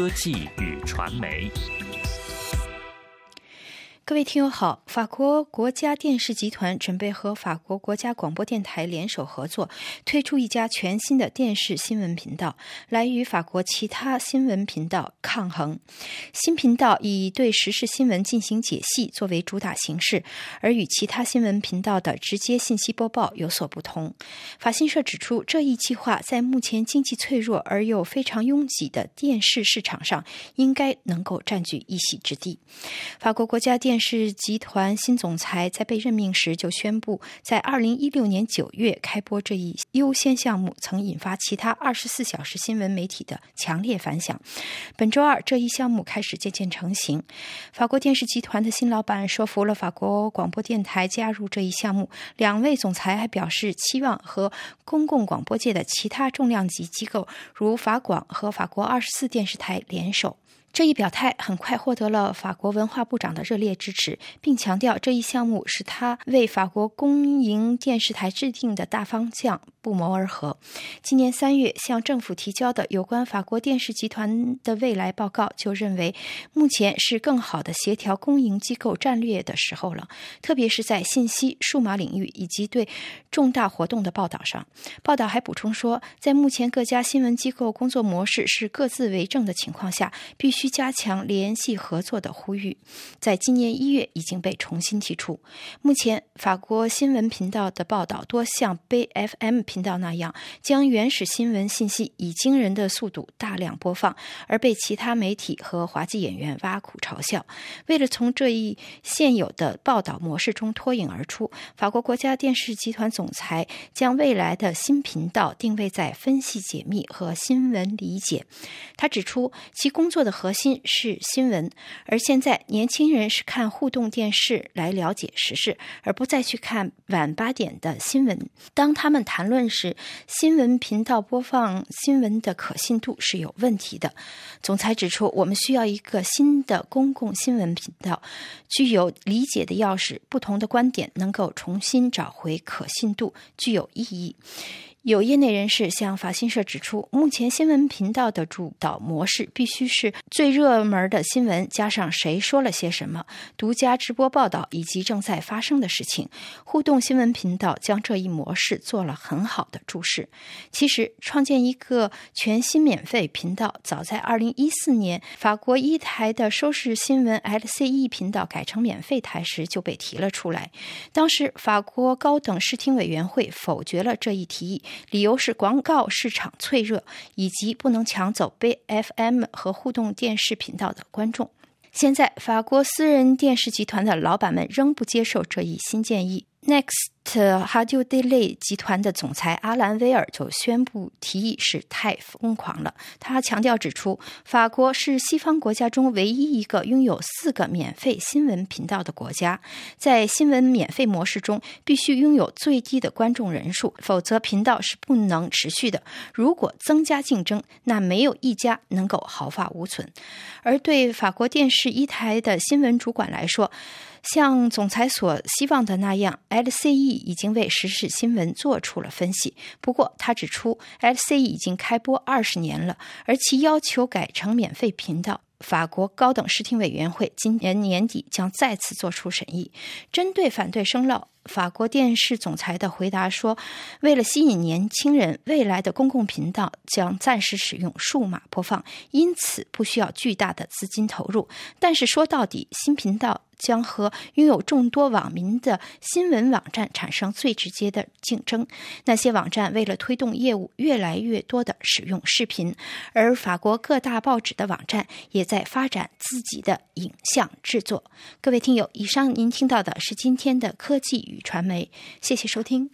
科技与传媒。各位听友好，法国国家电视集团准备和法国国家广播电台联手合作，推出一家全新的电视新闻频道，来与法国其他新闻频道抗衡。新频道以对时事新闻进行解析作为主打形式，而与其他新闻频道的直接信息播报有所不同。法新社指出，这一计划在目前经济脆弱而又非常拥挤的电视市场上，应该能够占据一席之地。法国国家电是集团新总裁在被任命时就宣布，在二零一六年九月开播这一优先项目，曾引发其他二十四小时新闻媒体的强烈反响。本周二，这一项目开始渐渐成型。法国电视集团的新老板说服了法国广播电台加入这一项目。两位总裁还表示，期望和公共广播界的其他重量级机构，如法广和法国二十四电视台联手。这一表态很快获得了法国文化部长的热烈支持，并强调这一项目是他为法国公营电视台制定的大方向不谋而合。今年三月向政府提交的有关法国电视集团的未来报告就认为，目前是更好的协调公营机构战略的时候了，特别是在信息、数码领域以及对重大活动的报道上。报道还补充说，在目前各家新闻机构工作模式是各自为政的情况下，必须。需加强联系合作的呼吁，在今年一月已经被重新提出。目前，法国新闻频道的报道多像 B F M 频道那样，将原始新闻信息以惊人的速度大量播放，而被其他媒体和滑稽演员挖苦嘲笑。为了从这一现有的报道模式中脱颖而出，法国国家电视集团总裁将未来的新频道定位在分析解密和新闻理解。他指出，其工作的核核心是新闻，而现在年轻人是看互动电视来了解时事，而不再去看晚八点的新闻。当他们谈论时，新闻频道播放新闻的可信度是有问题的。总裁指出，我们需要一个新的公共新闻频道，具有理解的钥匙，不同的观点能够重新找回可信度，具有意义。有业内人士向法新社指出，目前新闻频道的主导模式必须是最热门的新闻，加上谁说了些什么、独家直播报道以及正在发生的事情。互动新闻频道将这一模式做了很好的注释。其实，创建一个全新免费频道，早在2014年，法国一台的收视新闻 LCE 频道改成免费台时就被提了出来。当时，法国高等视听委员会否决了这一提议。理由是广告市场脆弱，以及不能抢走 B F M 和互动电视频道的观众。现在，法国私人电视集团的老板们仍不接受这一新建议。Next。哈迪德雷集团的总裁阿兰威尔就宣布提议是太疯狂了。他强调指出，法国是西方国家中唯一一个拥有四个免费新闻频道的国家。在新闻免费模式中，必须拥有最低的观众人数，否则频道是不能持续的。如果增加竞争，那没有一家能够毫发无损。而对法国电视一台的新闻主管来说，像总裁所希望的那样，LCE 已经为时事新闻做出了分析。不过，他指出，LCE 已经开播二十年了，而其要求改成免费频道。法国高等视听委员会今年年底将再次作出审议。针对反对声浪，法国电视总裁的回答说：“为了吸引年轻人，未来的公共频道将暂时使用数码播放，因此不需要巨大的资金投入。但是说到底，新频道。”将和拥有众多网民的新闻网站产生最直接的竞争。那些网站为了推动业务，越来越多的使用视频，而法国各大报纸的网站也在发展自己的影像制作。各位听友，以上您听到的是今天的科技与传媒，谢谢收听。